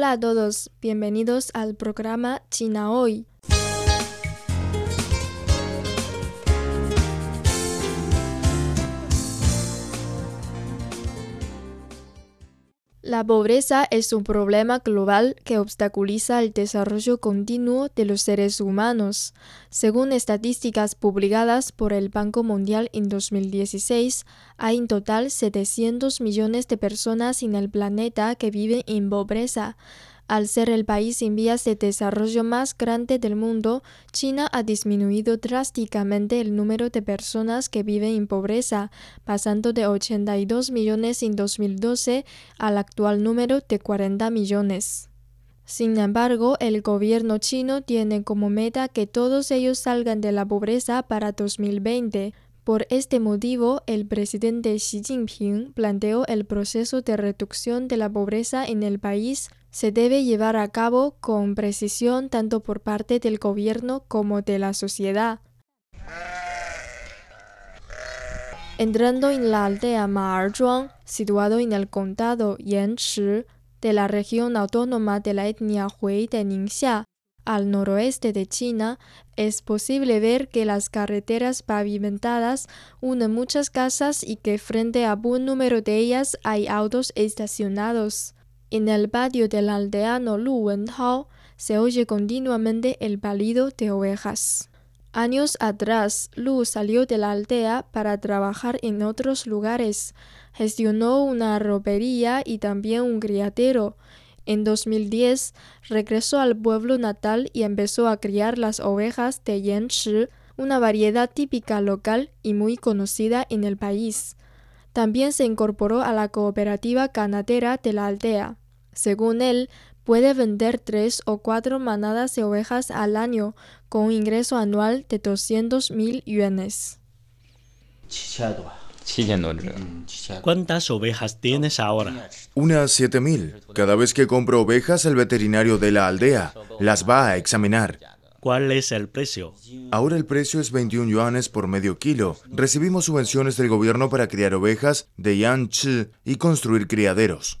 Hola a todos, bienvenidos al programa China Hoy. La pobreza es un problema global que obstaculiza el desarrollo continuo de los seres humanos. Según estadísticas publicadas por el Banco Mundial en 2016, hay en total 700 millones de personas en el planeta que viven en pobreza. Al ser el país en vías de desarrollo más grande del mundo, China ha disminuido drásticamente el número de personas que viven en pobreza, pasando de 82 millones en 2012 al actual número de 40 millones. Sin embargo, el gobierno chino tiene como meta que todos ellos salgan de la pobreza para 2020. Por este motivo, el presidente Xi Jinping planteó el proceso de reducción de la pobreza en el país se debe llevar a cabo con precisión tanto por parte del gobierno como de la sociedad. Entrando en la aldea Ma'erzhuang, situado en el condado Yanchi de la región autónoma de la etnia Hui de Ningxia, al noroeste de China, es posible ver que las carreteras pavimentadas unen muchas casas y que frente a buen número de ellas hay autos estacionados. En el patio del aldeano Lu Wentao se oye continuamente el balido de ovejas. Años atrás, Lu salió de la aldea para trabajar en otros lugares. Gestionó una ropería y también un criadero. En 2010 regresó al pueblo natal y empezó a criar las ovejas de Yanchi, una variedad típica local y muy conocida en el país. También se incorporó a la cooperativa ganadera de la aldea. Según él, puede vender tres o cuatro manadas de ovejas al año con un ingreso anual de 200 mil yuanes. ¿Cuántas ovejas tienes ahora? Unas 7000. Cada vez que compro ovejas, el veterinario de la aldea las va a examinar. ¿Cuál es el precio? Ahora el precio es 21 yuanes por medio kilo. Recibimos subvenciones del gobierno para criar ovejas de Yanchi y construir criaderos.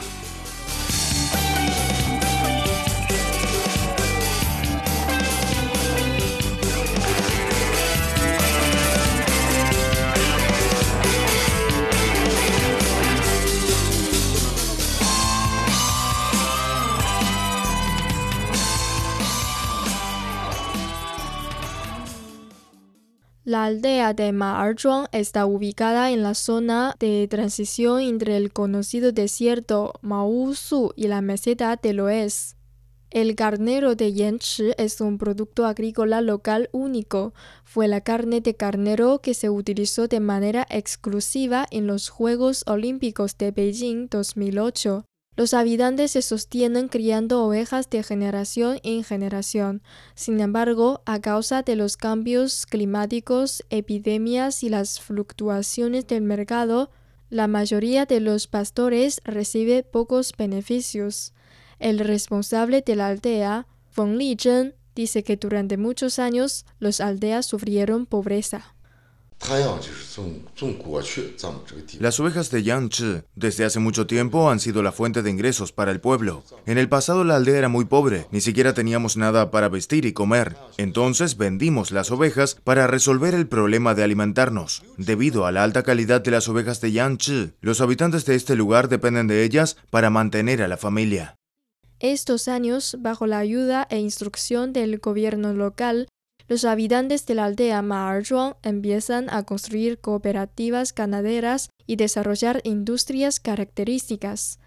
La aldea de Ma'erzhuang está ubicada en la zona de transición entre el conocido desierto Maozu y la meseta de Loess. El carnero de Yanchi es un producto agrícola local único. Fue la carne de carnero que se utilizó de manera exclusiva en los Juegos Olímpicos de Beijing 2008. Los habitantes se sostienen criando ovejas de generación en generación. Sin embargo, a causa de los cambios climáticos, epidemias y las fluctuaciones del mercado, la mayoría de los pastores recibe pocos beneficios. El responsable de la aldea, Feng Lizhen, dice que durante muchos años los aldeas sufrieron pobreza. Las ovejas de Yangtze desde hace mucho tiempo han sido la fuente de ingresos para el pueblo. En el pasado la aldea era muy pobre, ni siquiera teníamos nada para vestir y comer. Entonces vendimos las ovejas para resolver el problema de alimentarnos. Debido a la alta calidad de las ovejas de Yangtze, los habitantes de este lugar dependen de ellas para mantener a la familia. Estos años, bajo la ayuda e instrucción del gobierno local, los habitantes de la aldea Marzhuang empiezan a construir cooperativas ganaderas y desarrollar industrias características.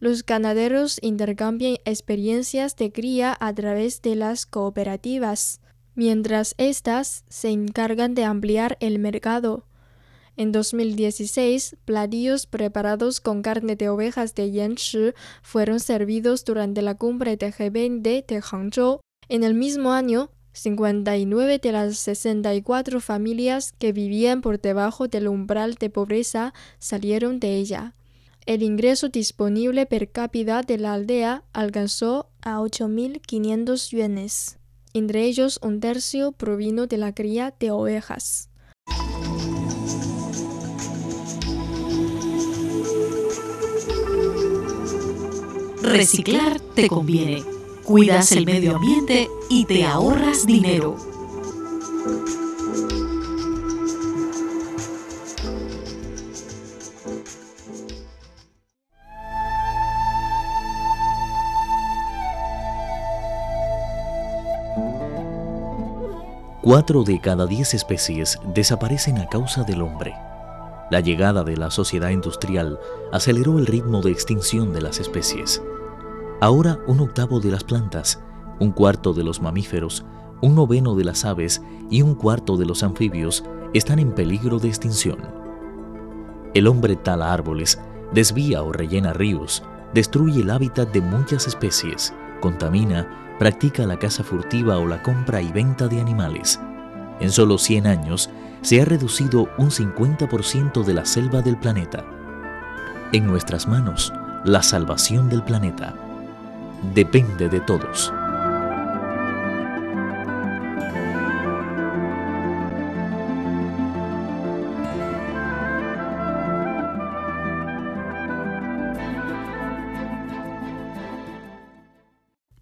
Los ganaderos intercambian experiencias de cría a través de las cooperativas, mientras éstas se encargan de ampliar el mercado. En 2016, platillos preparados con carne de ovejas de Yanchi fueron servidos durante la cumbre de G20 de Hangzhou. En el mismo año, 59 de las 64 familias que vivían por debajo del umbral de pobreza salieron de ella. El ingreso disponible per cápita de la aldea alcanzó a 8.500 yuanes. Entre ellos, un tercio provino de la cría de ovejas. Reciclar te conviene cuidas el medio ambiente y te ahorras dinero. Cuatro de cada diez especies desaparecen a causa del hombre. La llegada de la sociedad industrial aceleró el ritmo de extinción de las especies. Ahora un octavo de las plantas, un cuarto de los mamíferos, un noveno de las aves y un cuarto de los anfibios están en peligro de extinción. El hombre tala árboles, desvía o rellena ríos, destruye el hábitat de muchas especies, contamina, practica la caza furtiva o la compra y venta de animales. En solo 100 años se ha reducido un 50% de la selva del planeta. En nuestras manos, la salvación del planeta depende de todos.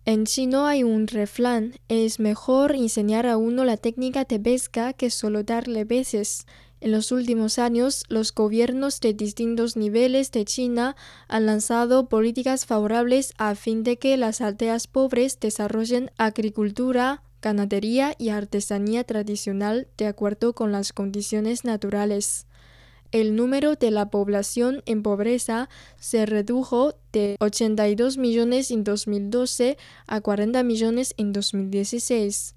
En chino hay un refrán, es mejor enseñar a uno la técnica de pesca que solo darle peces. En los últimos años, los gobiernos de distintos niveles de China han lanzado políticas favorables a fin de que las aldeas pobres desarrollen agricultura, ganadería y artesanía tradicional de acuerdo con las condiciones naturales. El número de la población en pobreza se redujo de 82 millones en 2012 a 40 millones en 2016.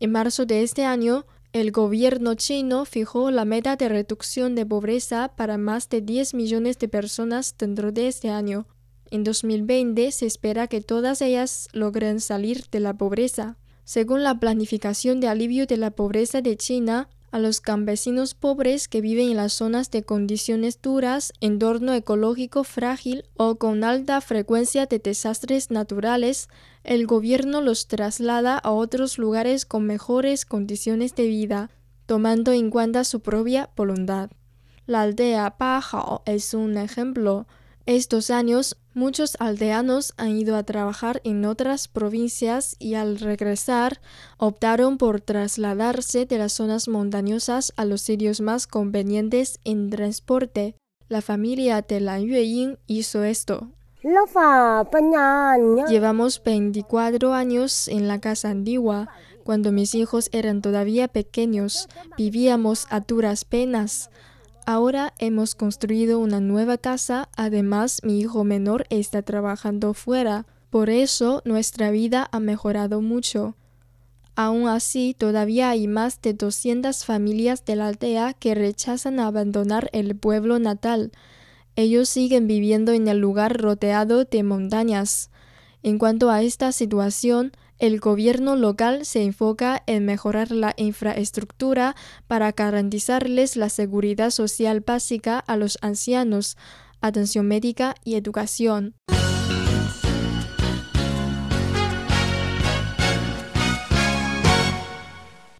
En marzo de este año, el gobierno chino fijó la meta de reducción de pobreza para más de 10 millones de personas dentro de este año. En 2020 se espera que todas ellas logren salir de la pobreza. Según la planificación de alivio de la pobreza de China, a los campesinos pobres que viven en las zonas de condiciones duras, entorno ecológico frágil o con alta frecuencia de desastres naturales, el gobierno los traslada a otros lugares con mejores condiciones de vida, tomando en cuenta su propia voluntad. La aldea Pajao es un ejemplo. Estos años, muchos aldeanos han ido a trabajar en otras provincias y al regresar optaron por trasladarse de las zonas montañosas a los sitios más convenientes en transporte. La familia de Lan Yueying hizo esto. Llevamos 24 años en la casa antigua. Cuando mis hijos eran todavía pequeños, vivíamos a duras penas. Ahora hemos construido una nueva casa, además mi hijo menor está trabajando fuera, por eso nuestra vida ha mejorado mucho. Aún así, todavía hay más de 200 familias de la aldea que rechazan abandonar el pueblo natal. Ellos siguen viviendo en el lugar rodeado de montañas. En cuanto a esta situación, el gobierno local se enfoca en mejorar la infraestructura para garantizarles la seguridad social básica a los ancianos, atención médica y educación.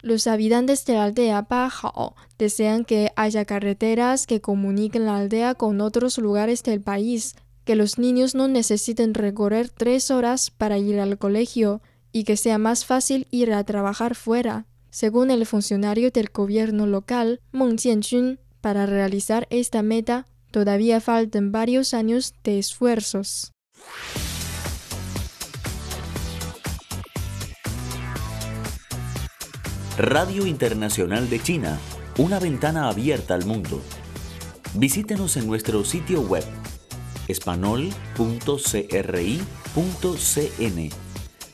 Los habitantes de la aldea Bajao desean que haya carreteras que comuniquen la aldea con otros lugares del país, que los niños no necesiten recorrer tres horas para ir al colegio y que sea más fácil ir a trabajar fuera. Según el funcionario del gobierno local, Meng Jianjun, para realizar esta meta todavía faltan varios años de esfuerzos. Radio Internacional de China, una ventana abierta al mundo. Visítenos en nuestro sitio web espanol.cri.cn.